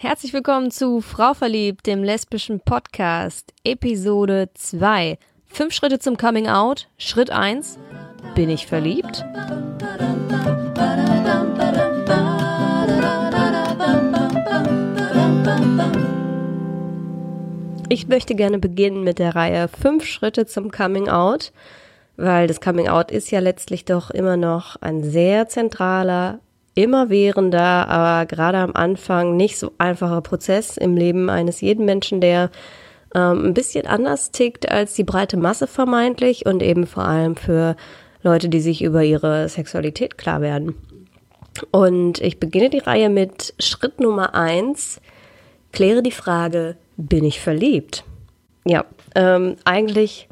Herzlich willkommen zu Frau Verliebt, dem lesbischen Podcast, Episode 2. Fünf Schritte zum Coming Out. Schritt 1. Bin ich verliebt? Ich möchte gerne beginnen mit der Reihe Fünf Schritte zum Coming Out, weil das Coming Out ist ja letztlich doch immer noch ein sehr zentraler, immerwährender, aber gerade am Anfang nicht so einfacher Prozess im Leben eines jeden Menschen, der ähm, ein bisschen anders tickt als die breite Masse vermeintlich und eben vor allem für Leute, die sich über ihre Sexualität klar werden. Und ich beginne die Reihe mit Schritt Nummer eins. Kläre die Frage, bin ich verliebt? Ja, ähm, eigentlich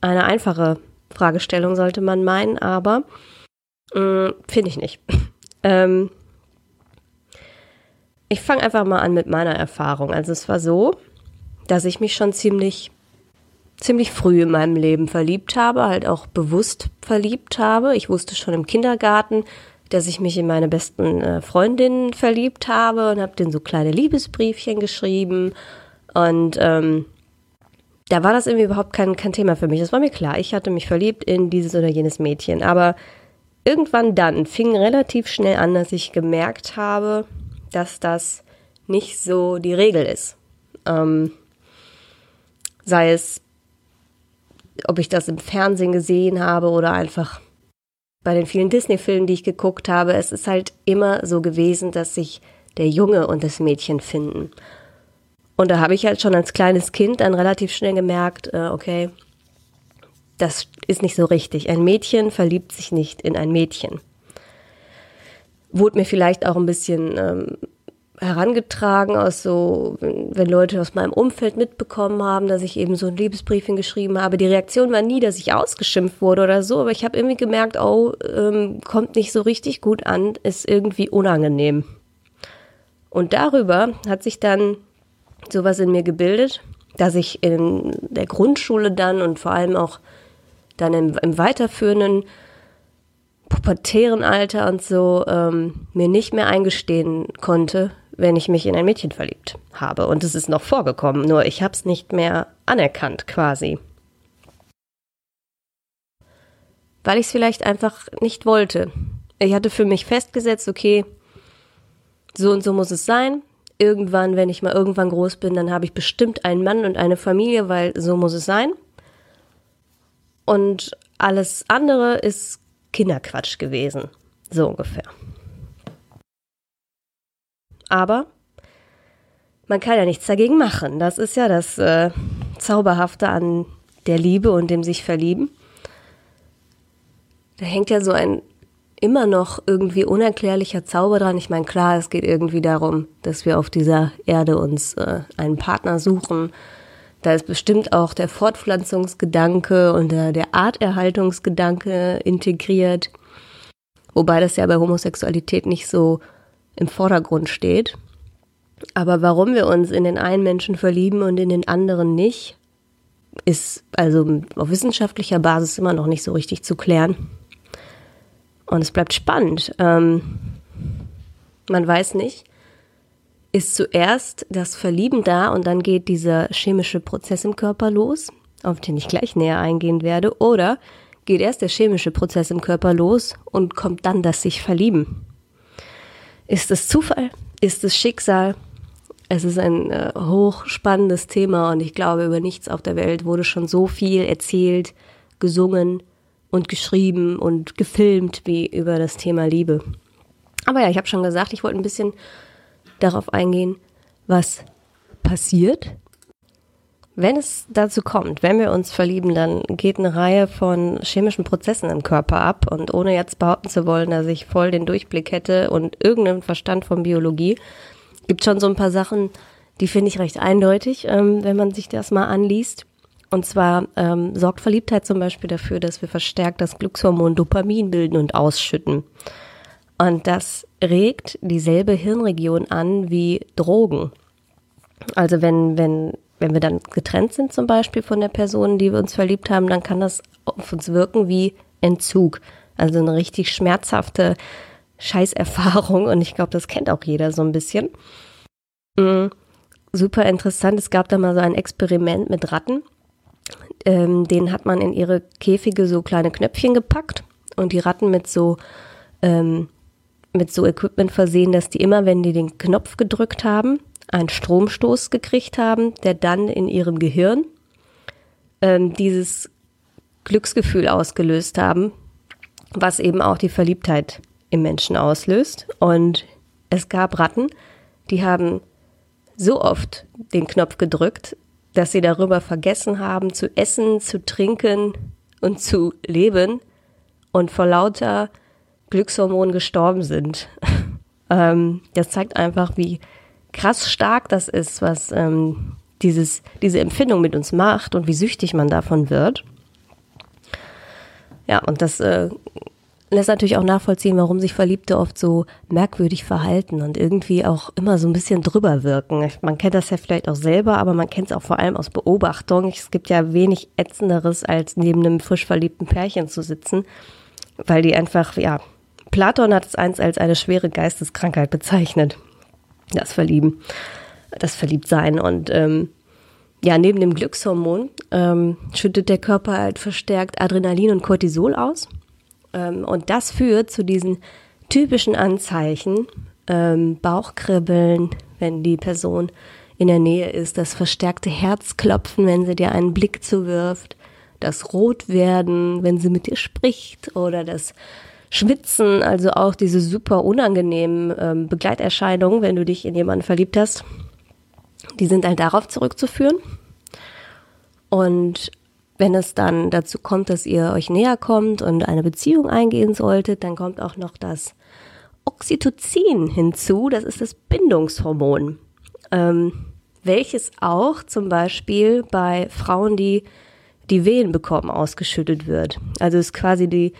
eine einfache Fragestellung sollte man meinen, aber äh, finde ich nicht. Ähm, ich fange einfach mal an mit meiner Erfahrung. Also es war so, dass ich mich schon ziemlich ziemlich früh in meinem Leben verliebt habe, halt auch bewusst verliebt habe. Ich wusste schon im Kindergarten, dass ich mich in meine besten äh, Freundinnen verliebt habe und habe denen so kleine Liebesbriefchen geschrieben und ähm, da war das irgendwie überhaupt kein, kein Thema für mich. Das war mir klar. Ich hatte mich verliebt in dieses oder jenes Mädchen. Aber irgendwann dann fing relativ schnell an, dass ich gemerkt habe, dass das nicht so die Regel ist. Ähm, sei es, ob ich das im Fernsehen gesehen habe oder einfach bei den vielen Disney-Filmen, die ich geguckt habe. Es ist halt immer so gewesen, dass sich der Junge und das Mädchen finden. Und da habe ich halt schon als kleines Kind dann relativ schnell gemerkt, äh, okay, das ist nicht so richtig. Ein Mädchen verliebt sich nicht in ein Mädchen. Wurde mir vielleicht auch ein bisschen ähm, herangetragen aus so, wenn, Leute aus meinem Umfeld mitbekommen haben, dass ich eben so ein Liebesbriefchen geschrieben habe. Die Reaktion war nie, dass ich ausgeschimpft wurde oder so, aber ich habe irgendwie gemerkt, oh, ähm, kommt nicht so richtig gut an, ist irgendwie unangenehm. Und darüber hat sich dann sowas in mir gebildet, dass ich in der Grundschule dann und vor allem auch dann im, im weiterführenden pubertären Alter und so ähm, mir nicht mehr eingestehen konnte, wenn ich mich in ein Mädchen verliebt habe. Und es ist noch vorgekommen, nur ich habe es nicht mehr anerkannt quasi. Weil ich es vielleicht einfach nicht wollte. Ich hatte für mich festgesetzt, okay, so und so muss es sein irgendwann, wenn ich mal irgendwann groß bin, dann habe ich bestimmt einen Mann und eine Familie, weil so muss es sein. Und alles andere ist Kinderquatsch gewesen. So ungefähr. Aber man kann ja nichts dagegen machen. Das ist ja das äh, Zauberhafte an der Liebe und dem sich verlieben. Da hängt ja so ein immer noch irgendwie unerklärlicher Zauber dran. Ich meine, klar, es geht irgendwie darum, dass wir auf dieser Erde uns äh, einen Partner suchen. Da ist bestimmt auch der Fortpflanzungsgedanke und der, der Arterhaltungsgedanke integriert. Wobei das ja bei Homosexualität nicht so im Vordergrund steht. Aber warum wir uns in den einen Menschen verlieben und in den anderen nicht, ist also auf wissenschaftlicher Basis immer noch nicht so richtig zu klären. Und es bleibt spannend. Ähm, man weiß nicht, ist zuerst das Verlieben da und dann geht dieser chemische Prozess im Körper los, auf den ich gleich näher eingehen werde, oder geht erst der chemische Prozess im Körper los und kommt dann das sich verlieben. Ist es Zufall? Ist es Schicksal? Es ist ein äh, hochspannendes Thema und ich glaube, über nichts auf der Welt wurde schon so viel erzählt, gesungen, und geschrieben und gefilmt wie über das Thema Liebe. Aber ja, ich habe schon gesagt, ich wollte ein bisschen darauf eingehen, was passiert, wenn es dazu kommt, wenn wir uns verlieben, dann geht eine Reihe von chemischen Prozessen im Körper ab. Und ohne jetzt behaupten zu wollen, dass ich voll den Durchblick hätte und irgendeinen Verstand von Biologie, gibt schon so ein paar Sachen, die finde ich recht eindeutig, ähm, wenn man sich das mal anliest. Und zwar ähm, sorgt Verliebtheit zum Beispiel dafür, dass wir verstärkt das Glückshormon Dopamin bilden und ausschütten. Und das regt dieselbe Hirnregion an wie Drogen. Also wenn, wenn, wenn wir dann getrennt sind zum Beispiel von der Person, die wir uns verliebt haben, dann kann das auf uns wirken wie Entzug. Also eine richtig schmerzhafte Scheißerfahrung. Und ich glaube, das kennt auch jeder so ein bisschen. Mhm. Super interessant. Es gab da mal so ein Experiment mit Ratten. Ähm, denen hat man in ihre Käfige so kleine Knöpfchen gepackt und die Ratten mit so ähm, mit so Equipment versehen, dass die immer, wenn die den Knopf gedrückt haben, einen Stromstoß gekriegt haben, der dann in ihrem Gehirn ähm, dieses Glücksgefühl ausgelöst haben, was eben auch die Verliebtheit im Menschen auslöst. Und es gab Ratten, die haben so oft den Knopf gedrückt, dass sie darüber vergessen haben, zu essen, zu trinken und zu leben und vor lauter Glückshormonen gestorben sind. ähm, das zeigt einfach, wie krass stark das ist, was ähm, dieses, diese Empfindung mit uns macht und wie süchtig man davon wird. Ja, und das äh, lässt natürlich auch nachvollziehen, warum sich Verliebte oft so merkwürdig verhalten und irgendwie auch immer so ein bisschen drüber wirken. Man kennt das ja vielleicht auch selber, aber man kennt es auch vor allem aus Beobachtung. Es gibt ja wenig ätzenderes, als neben einem frisch verliebten Pärchen zu sitzen, weil die einfach, ja, Platon hat es eins als eine schwere Geisteskrankheit bezeichnet. Das Verlieben, das Verliebtsein. Und ähm, ja, neben dem Glückshormon ähm, schüttet der Körper halt verstärkt Adrenalin und Cortisol aus. Ähm, und das führt zu diesen typischen Anzeichen, ähm, Bauchkribbeln, wenn die Person in der Nähe ist, das verstärkte Herzklopfen, wenn sie dir einen Blick zuwirft, das Rotwerden, wenn sie mit dir spricht oder das Schwitzen, also auch diese super unangenehmen ähm, Begleiterscheinungen, wenn du dich in jemanden verliebt hast, die sind halt darauf zurückzuführen. Und wenn es dann dazu kommt, dass ihr euch näher kommt und eine Beziehung eingehen solltet, dann kommt auch noch das Oxytocin hinzu. Das ist das Bindungshormon, ähm, welches auch zum Beispiel bei Frauen, die die Wehen bekommen, ausgeschüttet wird. Also ist quasi die,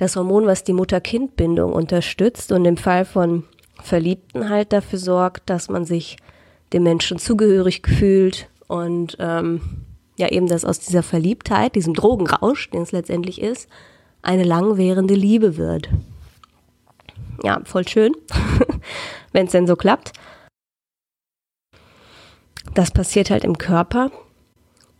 das Hormon, was die Mutter-Kind-Bindung unterstützt und im Fall von Verliebten halt dafür sorgt, dass man sich dem Menschen zugehörig fühlt und ähm, ja eben, dass aus dieser Verliebtheit, diesem Drogenrausch, den es letztendlich ist, eine langwährende Liebe wird. Ja, voll schön, wenn es denn so klappt. Das passiert halt im Körper.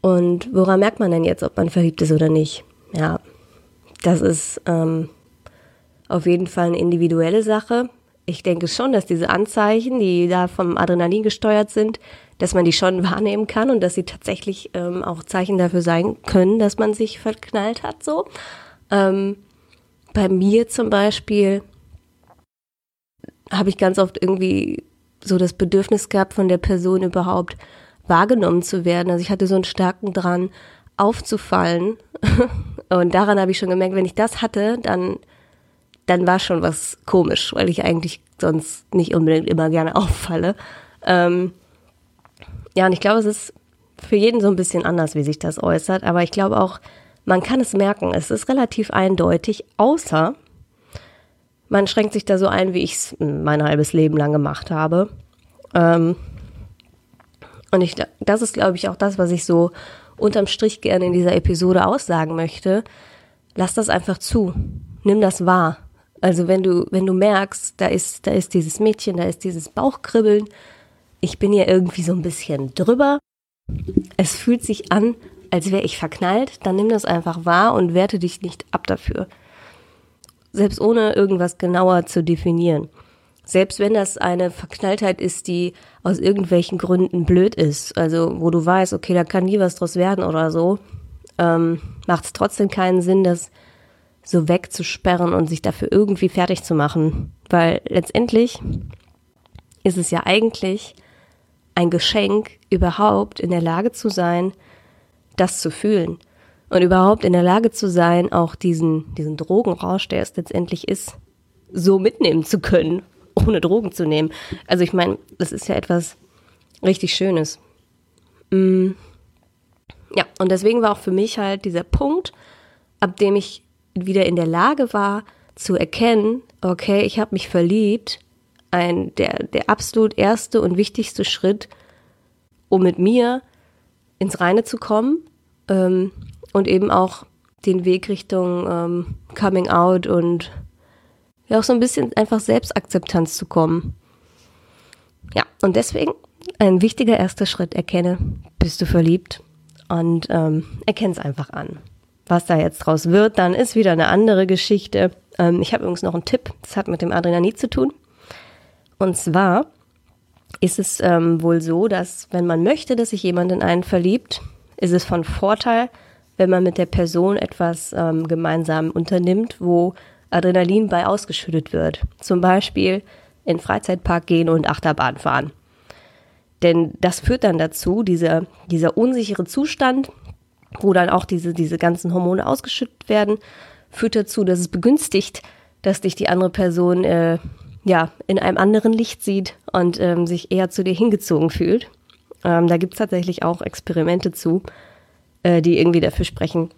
Und woran merkt man denn jetzt, ob man verliebt ist oder nicht? Ja, das ist ähm, auf jeden Fall eine individuelle Sache. Ich denke schon, dass diese Anzeichen, die da vom Adrenalin gesteuert sind, dass man die schon wahrnehmen kann und dass sie tatsächlich ähm, auch Zeichen dafür sein können, dass man sich verknallt hat. So ähm, bei mir zum Beispiel habe ich ganz oft irgendwie so das Bedürfnis gehabt, von der Person überhaupt wahrgenommen zu werden. Also ich hatte so einen starken dran, aufzufallen. und daran habe ich schon gemerkt, wenn ich das hatte, dann, dann war schon was komisch, weil ich eigentlich sonst nicht unbedingt immer gerne auffalle. Ähm, ja, und ich glaube, es ist für jeden so ein bisschen anders, wie sich das äußert. Aber ich glaube auch, man kann es merken. Es ist relativ eindeutig, außer man schränkt sich da so ein, wie ich es mein halbes Leben lang gemacht habe. Ähm, und ich, das ist, glaube ich, auch das, was ich so unterm Strich gerne in dieser Episode aussagen möchte. Lass das einfach zu. Nimm das wahr. Also wenn du, wenn du merkst, da ist, da ist dieses Mädchen, da ist dieses Bauchkribbeln, ich bin ja irgendwie so ein bisschen drüber. Es fühlt sich an, als wäre ich verknallt, dann nimm das einfach wahr und werte dich nicht ab dafür. Selbst ohne irgendwas genauer zu definieren. Selbst wenn das eine Verknalltheit ist, die aus irgendwelchen Gründen blöd ist, also wo du weißt, okay, da kann nie was draus werden oder so, ähm, macht es trotzdem keinen Sinn, das so wegzusperren und sich dafür irgendwie fertig zu machen. Weil letztendlich ist es ja eigentlich ein Geschenk, überhaupt in der Lage zu sein, das zu fühlen. Und überhaupt in der Lage zu sein, auch diesen, diesen Drogenrausch, der es letztendlich ist, so mitnehmen zu können, ohne Drogen zu nehmen. Also ich meine, das ist ja etwas richtig Schönes. Mm. Ja, und deswegen war auch für mich halt dieser Punkt, ab dem ich wieder in der Lage war zu erkennen, okay, ich habe mich verliebt, ein, der, der absolut erste und wichtigste Schritt, um mit mir ins Reine zu kommen ähm, und eben auch den Weg Richtung ähm, Coming Out und ja auch so ein bisschen einfach Selbstakzeptanz zu kommen. Ja, und deswegen ein wichtiger erster Schritt. Erkenne, bist du verliebt und ähm, erkenne es einfach an. Was da jetzt draus wird, dann ist wieder eine andere Geschichte. Ähm, ich habe übrigens noch einen Tipp, das hat mit dem Adrenalin zu tun. Und zwar ist es ähm, wohl so, dass wenn man möchte, dass sich jemand in einen verliebt, ist es von Vorteil, wenn man mit der Person etwas ähm, gemeinsam unternimmt, wo Adrenalin bei ausgeschüttet wird. Zum Beispiel in Freizeitpark gehen und Achterbahn fahren. Denn das führt dann dazu, dieser, dieser unsichere Zustand, wo dann auch diese, diese ganzen Hormone ausgeschüttet werden, führt dazu, dass es begünstigt, dass dich die andere Person äh, ja, in einem anderen Licht sieht und ähm, sich eher zu dir hingezogen fühlt. Ähm, da gibt es tatsächlich auch Experimente zu, äh, die irgendwie dafür sprechen,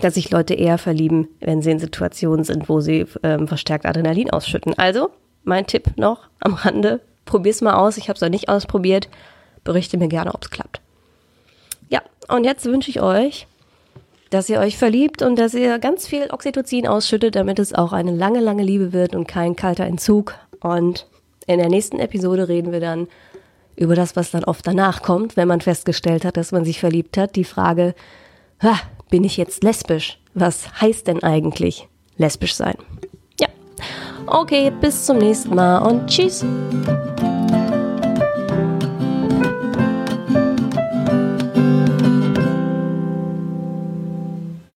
dass sich Leute eher verlieben, wenn sie in Situationen sind, wo sie ähm, verstärkt Adrenalin ausschütten. Also, mein Tipp noch am Rande, probier's mal aus. Ich habe es noch nicht ausprobiert. Berichte mir gerne, ob es klappt. Ja, und jetzt wünsche ich euch, dass ihr euch verliebt und dass ihr ganz viel Oxytocin ausschüttet, damit es auch eine lange, lange Liebe wird und kein kalter Entzug. Und in der nächsten Episode reden wir dann über das, was dann oft danach kommt, wenn man festgestellt hat, dass man sich verliebt hat. Die Frage, bin ich jetzt lesbisch? Was heißt denn eigentlich lesbisch sein? Ja. Okay, bis zum nächsten Mal und tschüss.